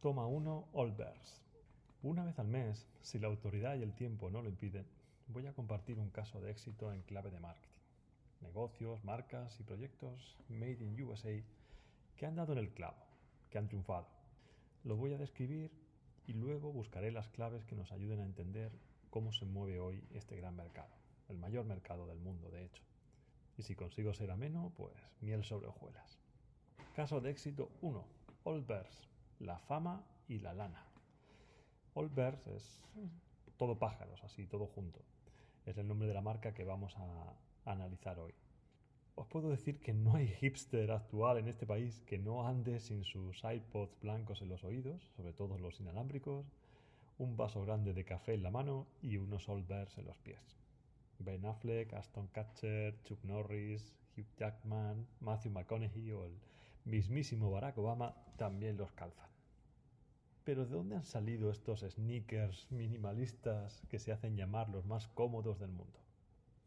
Toma 1 Allbirds. Una vez al mes, si la autoridad y el tiempo no lo impiden, voy a compartir un caso de éxito en clave de marketing. Negocios, marcas y proyectos made in USA que han dado en el clavo, que han triunfado. Lo voy a describir y luego buscaré las claves que nos ayuden a entender cómo se mueve hoy este gran mercado, el mayor mercado del mundo, de hecho. Y si consigo ser ameno, pues miel sobre hojuelas. Caso de éxito 1. Allbirds la fama y la lana. All es todo pájaros, así, todo junto. Es el nombre de la marca que vamos a, analizar hoy. Os puedo decir que no hay hipster actual en este país que no ande sin sus iPods blancos en los oídos, sobre todo los inalámbricos, un vaso grande de café en la mano y unos All en los pies. Ben Affleck, Aston Catcher, Chuck Norris, Hugh Jackman, Matthew McConaughey o el mismísimo Barack Obama también los calzan. Pero ¿de dónde han salido estos sneakers minimalistas que se hacen llamar los más cómodos del mundo?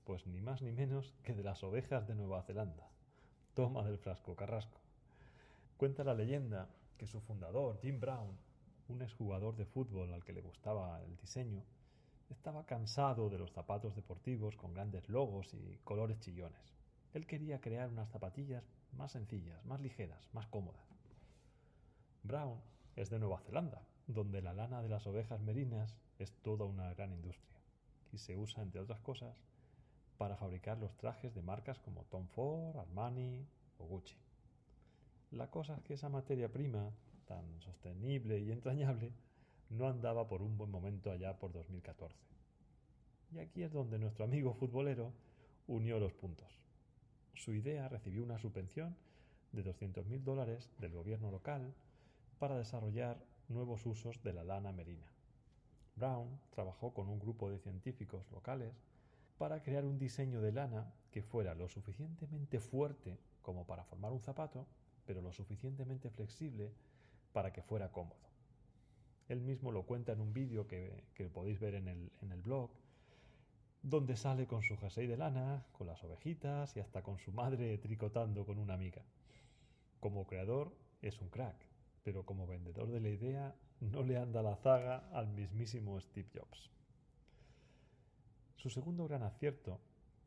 Pues ni más ni menos que de las ovejas de Nueva Zelanda. Toma del frasco carrasco. Cuenta la leyenda que su fundador, Jim Brown, un exjugador de fútbol al que le gustaba el diseño, estaba cansado de los zapatos deportivos con grandes logos y colores chillones. Él quería crear unas zapatillas más sencillas, más ligeras, más cómodas. Brown es de Nueva Zelanda, donde la lana de las ovejas merinas es toda una gran industria y se usa, entre otras cosas, para fabricar los trajes de marcas como Tom Ford, Armani o Gucci. La cosa es que esa materia prima, tan sostenible y entrañable, no andaba por un buen momento allá por 2014. Y aquí es donde nuestro amigo futbolero unió los puntos. Su idea recibió una subvención de 200.000 dólares del gobierno local para desarrollar nuevos usos de la lana merina. Brown trabajó con un grupo de científicos locales para crear un diseño de lana que fuera lo suficientemente fuerte como para formar un zapato, pero lo suficientemente flexible para que fuera cómodo. Él mismo lo cuenta en un vídeo que, podéis ver en el, en el blog, donde sale con su jersey de lana, con las ovejitas y hasta con su madre tricotando con una amiga. Como creador es un crack, pero como vendedor de la idea no le anda la zaga al mismísimo Steve Jobs. Su segundo gran acierto,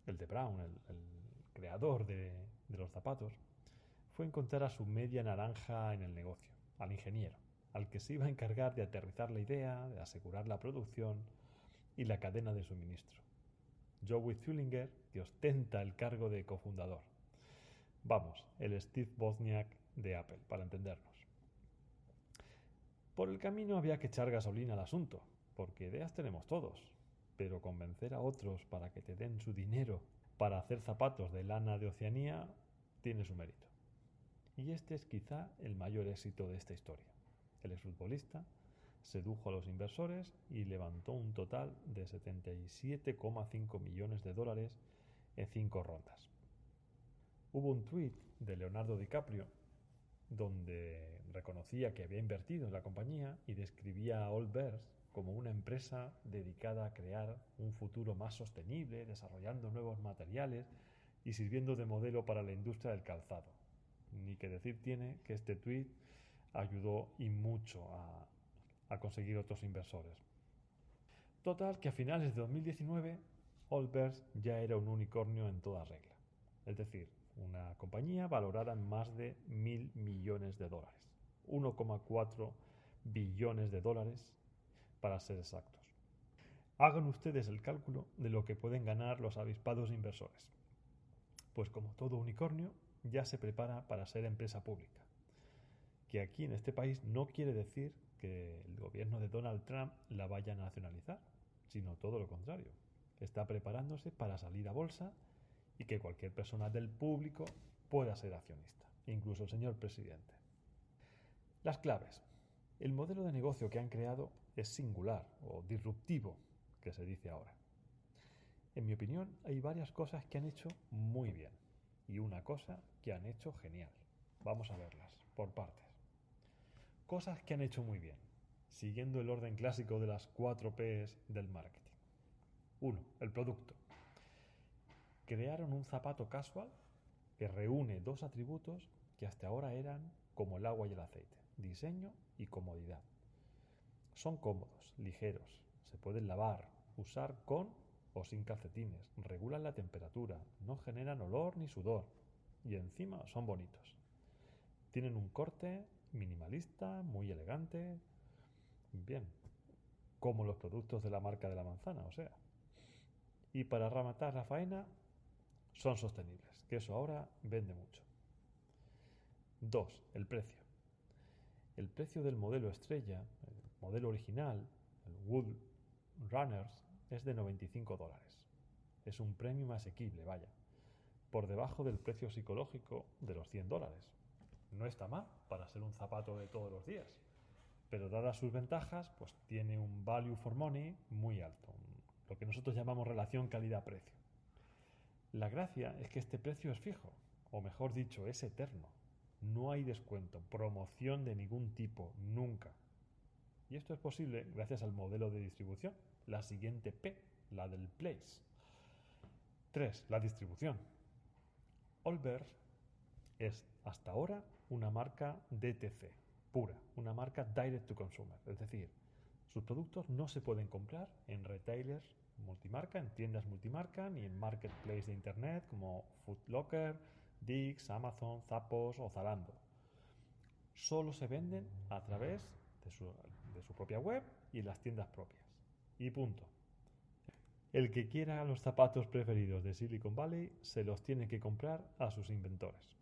el de Brown, el, creador de, de los zapatos, fue encontrar a su media naranja en el negocio, al ingeniero, al que se iba a encargar de aterrizar la idea, de asegurar la producción y la cadena de suministro. Joey Zullinger, que ostenta el cargo de cofundador. Vamos, el Steve Wozniak de Apple, para entendernos. Por el camino había que echar gasolina al asunto, porque ideas tenemos todos, pero convencer a otros para que te den su dinero para hacer zapatos de lana de Oceanía tiene su mérito. Y este es quizá el mayor éxito de esta historia. El exfutbolista sedujo a los inversores y levantó un total de 77,5 millones de dólares en cinco rondas. Hubo un tuit de Leonardo DiCaprio donde reconocía que había invertido en la compañía y describía a Allbirds como una empresa dedicada a crear un futuro más sostenible, desarrollando nuevos materiales y sirviendo de modelo para la industria del calzado. Ni que decir tiene que este tuit ayudó y mucho a, a conseguir otros inversores. Total, que a finales de 2019 Allbirds ya era un unicornio en toda regla. Es decir, una compañía valorada en más de mil millones de dólares. 1,4 billones de dólares para ser exactos. Hagan ustedes el cálculo de lo que pueden ganar los avispados inversores. Pues como todo unicornio, ya se prepara para ser empresa pública. Que aquí en este país no quiere decir que el gobierno de Donald Trump la vaya a nacionalizar, sino todo lo contrario. Está preparándose para salir a bolsa y que cualquier persona del público pueda ser accionista, incluso el señor presidente. Las claves. El modelo de negocio que han creado es singular o disruptivo, que se dice ahora. En mi opinión, hay varias cosas que han hecho muy bien y una cosa que han hecho genial. Vamos a verlas por partes. Cosas que han hecho muy bien, siguiendo el orden clásico de las cuatro Ps del marketing. 1. El producto. Crearon un zapato casual que reúne dos atributos que hasta ahora eran como el agua y el aceite, diseño y comodidad. Son cómodos, ligeros, se pueden lavar, usar con o sin calcetines, regulan la temperatura, no generan olor ni sudor y encima son bonitos. Tienen un corte minimalista, muy elegante, bien, como los productos de la marca de la manzana, o sea. Y para rematar la faena, son sostenibles, que eso ahora vende mucho. 2. El precio. El precio del modelo estrella, el modelo original, el Wood Runners, es de 95 dólares. Es un premio asequible, vaya, por debajo del precio psicológico de los 100 dólares. No está mal para ser un zapato de todos los días, pero dadas sus ventajas, pues tiene un value for money muy alto, lo que nosotros llamamos relación calidad-precio. La gracia es que este precio es fijo, o mejor dicho, es eterno. No hay descuento, promoción de ningún tipo, nunca. Y esto es posible gracias al modelo de distribución, la siguiente P, la del place. 3. La distribución. Olbers es hasta ahora una marca DTC, pura, una marca direct to consumer, es decir, sus productos no se pueden comprar en retailers multimarca, en tiendas multimarca, ni en marketplace de internet como Food Locker, Dix, Amazon, Zappos o Zalando. Solo se venden a través de su, de su propia web y las tiendas propias. Y punto. El que quiera los zapatos preferidos de Silicon Valley se los tiene que comprar a sus inventores,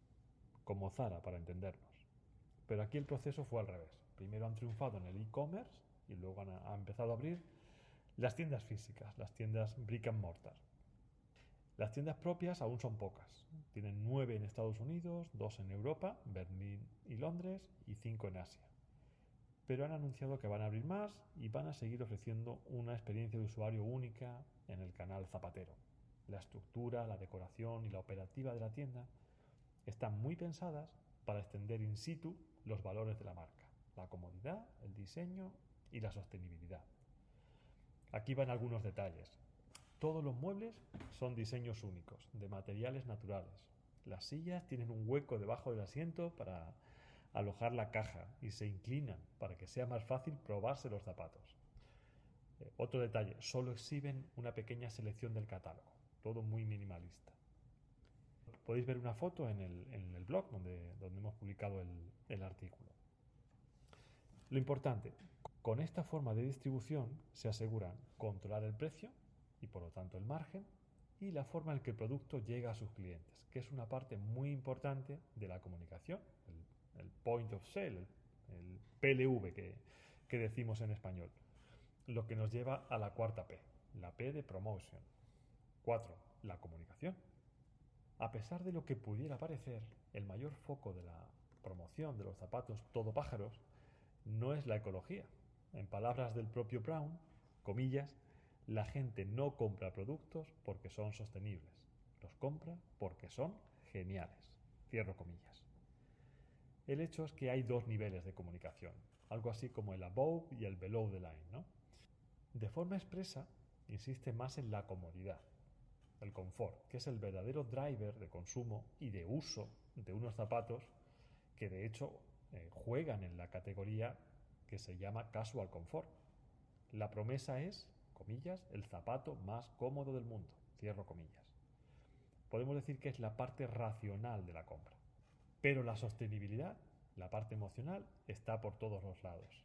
como Zara para entendernos. Pero aquí el proceso fue al revés. Primero han triunfado en el e-commerce y luego han, empezado a abrir las tiendas físicas, las tiendas brick and mortar. Las tiendas propias aún son pocas. Tienen nueve en Estados Unidos, dos en Europa, Berlín y Londres, y cinco en Asia pero han anunciado que van a abrir más y van a seguir ofreciendo una experiencia de usuario única en el canal Zapatero. La estructura, la decoración y la operativa de la tienda están muy pensadas para extender in situ los valores de la marca, la comodidad, el diseño y la sostenibilidad. Aquí van algunos detalles. Todos los muebles son diseños únicos, de materiales naturales. Las sillas tienen un hueco debajo del asiento para alojar la caja y se inclinan para que sea más fácil probarse los zapatos. Eh, otro detalle, solo exhiben una pequeña selección del catálogo, todo muy minimalista. Podéis ver una foto en el, en el blog donde, donde, hemos publicado el, el artículo. Lo importante, con esta forma de distribución se aseguran controlar el precio y por lo tanto el margen y la forma en que el producto llega a sus clientes, que es una parte muy importante de la comunicación, el el point of sale, el PLV que, que decimos en español. Lo que nos lleva a la cuarta P, la P de promotion. Cuatro, la comunicación. A pesar de lo que pudiera parecer, el mayor foco de la promoción de los zapatos todo pájaros no es la ecología. En palabras del propio Brown, comillas, la gente no compra productos porque son sostenibles, los compra porque son geniales. Cierro comillas. El hecho es que hay dos niveles de comunicación, algo así como el above y el below the line. ¿no? De forma expresa, insiste más en la comodidad, el confort, que es el verdadero driver de consumo y de uso de unos zapatos que de hecho eh, juegan en la categoría que se llama casual confort. La promesa es, comillas, el zapato más cómodo del mundo, cierro comillas. Podemos decir que es la parte racional de la compra. Pero la sostenibilidad, la parte emocional, está por todos los lados.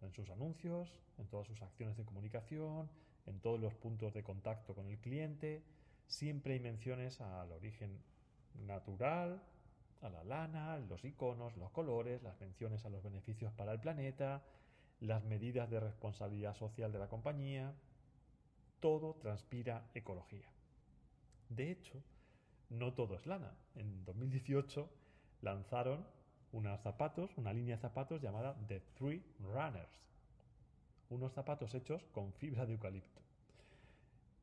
En sus anuncios, en todas sus acciones de comunicación, en todos los puntos de contacto con el cliente, siempre hay menciones al origen natural, a la lana, los iconos, los colores, las menciones a los beneficios para el planeta, las medidas de responsabilidad social de la compañía. Todo transpira ecología. De hecho, no todo es lana. En 2018 lanzaron zapatos, una línea de zapatos llamada The Three Runners. Unos zapatos hechos con fibra de eucalipto.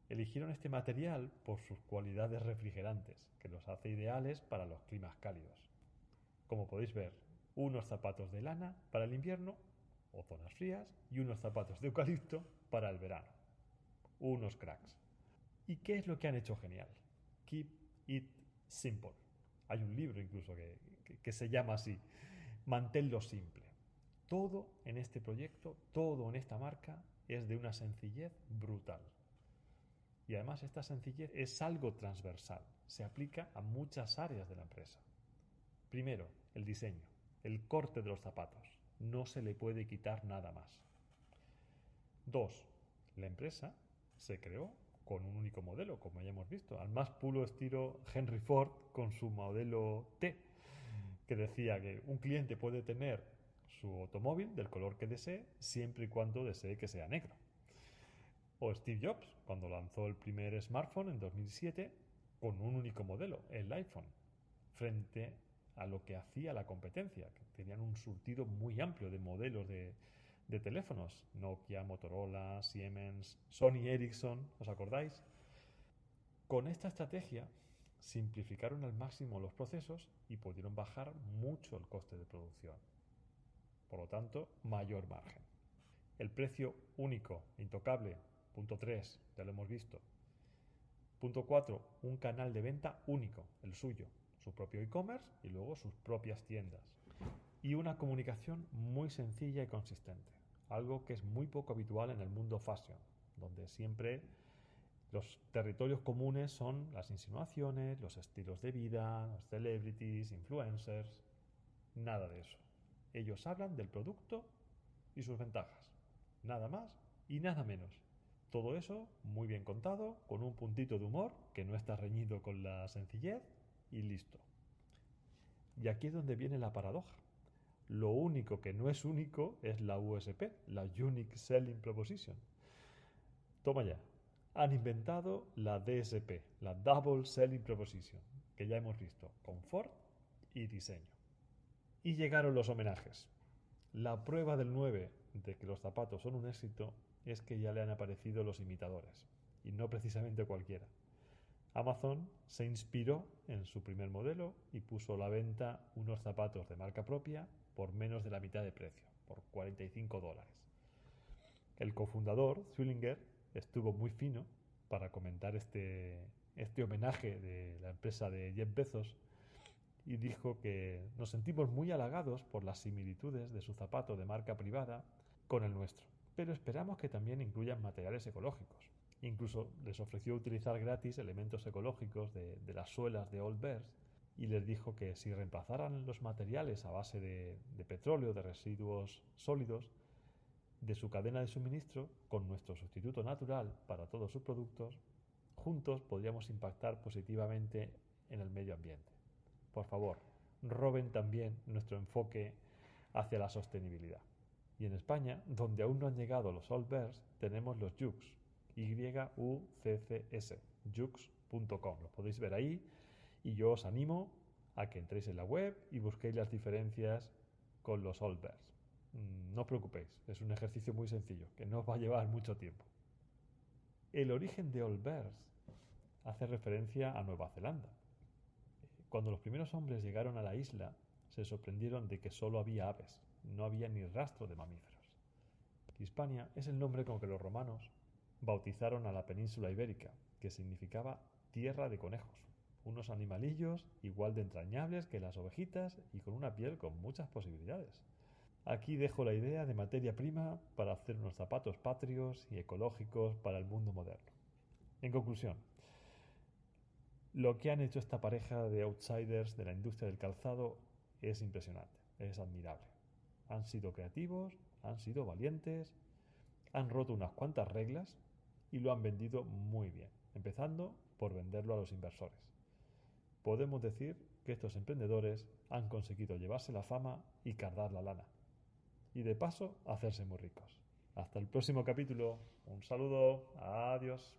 Eligieron este material por sus cualidades refrigerantes, que los hace ideales para los climas cálidos. Como podéis ver, unos zapatos de lana para el invierno o zonas frías y unos zapatos de eucalipto para el verano. Unos cracks. ¿Y qué es lo que han hecho genial? Keep It Simple. Hay un libro incluso que, que, que se llama así, Manténlo simple. Todo en este proyecto, todo en esta marca es de una sencillez brutal. Y además esta sencillez es algo transversal, se aplica a muchas áreas de la empresa. Primero, el diseño, el corte de los zapatos. No se le puede quitar nada más. Dos, la empresa se creó con un único modelo, como ya hemos visto, al más puro estilo Henry Ford con su modelo T, que decía que un cliente puede tener su automóvil del color que desee, siempre y cuando desee que sea negro. O Steve Jobs, cuando lanzó el primer smartphone en 2007 con un único modelo, el iPhone, frente a lo que hacía la competencia, que tenían un surtido muy amplio de modelos de, de teléfonos, Nokia, Motorola, Siemens, Sony Ericsson, ¿os acordáis? Con esta estrategia simplificaron al máximo los procesos y pudieron bajar mucho el coste de producción. Por lo tanto, mayor margen. El precio único, intocable, punto 3, ya lo hemos visto. Punto 4, un canal de venta único, el suyo, su propio e-commerce y luego sus propias tiendas. Y una comunicación muy sencilla y consistente, algo que es muy poco habitual en el mundo fashion, donde siempre los territorios comunes son las insinuaciones, los estilos de vida, los celebrities, influencers, nada de eso. Ellos hablan del producto y sus ventajas. Nada más y nada menos. Todo eso muy bien contado, con un puntito de humor que no está reñido con la sencillez y listo. Y aquí es donde viene la paradoja. Lo único que no es único es la USP, la Unique Selling Proposition. Toma ya. Han inventado la DSP, la Double Selling Proposition, que ya hemos visto, confort y diseño. Y llegaron los homenajes. La prueba del 9 de que los zapatos son un éxito es que ya le han aparecido los imitadores, y no precisamente cualquiera. Amazon se inspiró en su primer modelo y puso a la venta unos zapatos de marca propia por menos de la mitad de precio, por 45 dólares. El cofundador, Zwillinger, estuvo muy fino para comentar este, este homenaje de la empresa de Jeff Bezos y dijo que nos sentimos muy halagados por las similitudes de su zapato de marca privada con el nuestro, pero esperamos que también incluyan materiales ecológicos. Incluso les ofreció utilizar gratis elementos ecológicos de, las suelas de Old Bears y les dijo que si reemplazaran los materiales a base de, de petróleo, de residuos sólidos, de su cadena de suministro con nuestro sustituto natural para todos sus productos, juntos podríamos impactar positivamente en el medio ambiente por favor, roben también nuestro enfoque hacia la sostenibilidad. Y en España, donde aún no han llegado los Old Bears, tenemos los Jux, Y-U-C-C-S, jux.com. Lo podéis ver ahí y yo os animo a que entréis en la web y busquéis las diferencias con los Old Bears. Mm, no os preocupéis, es un ejercicio muy sencillo, que no os va a llevar mucho tiempo. El origen de Old Bears hace referencia a Nueva Zelanda, cuando los primeros hombres llegaron a la isla, se sorprendieron de que solo había aves, no había ni rastro de mamíferos. Hispania es el nombre con que los romanos bautizaron a la península ibérica, que significaba tierra de conejos, unos animalillos igual de entrañables que las ovejitas y con una piel con muchas posibilidades. Aquí dejo la idea de materia prima para hacer unos zapatos patrios y ecológicos para el mundo moderno. En conclusión, lo que han hecho esta pareja de outsiders de la industria del calzado es impresionante, es admirable. Han sido creativos, han sido valientes, han roto unas cuantas reglas y lo han vendido muy bien, empezando por venderlo a los inversores. Podemos decir que estos emprendedores han conseguido llevarse la fama y cargar la lana. Y de paso, hacerse muy ricos. Hasta el próximo capítulo. Un saludo. Adiós.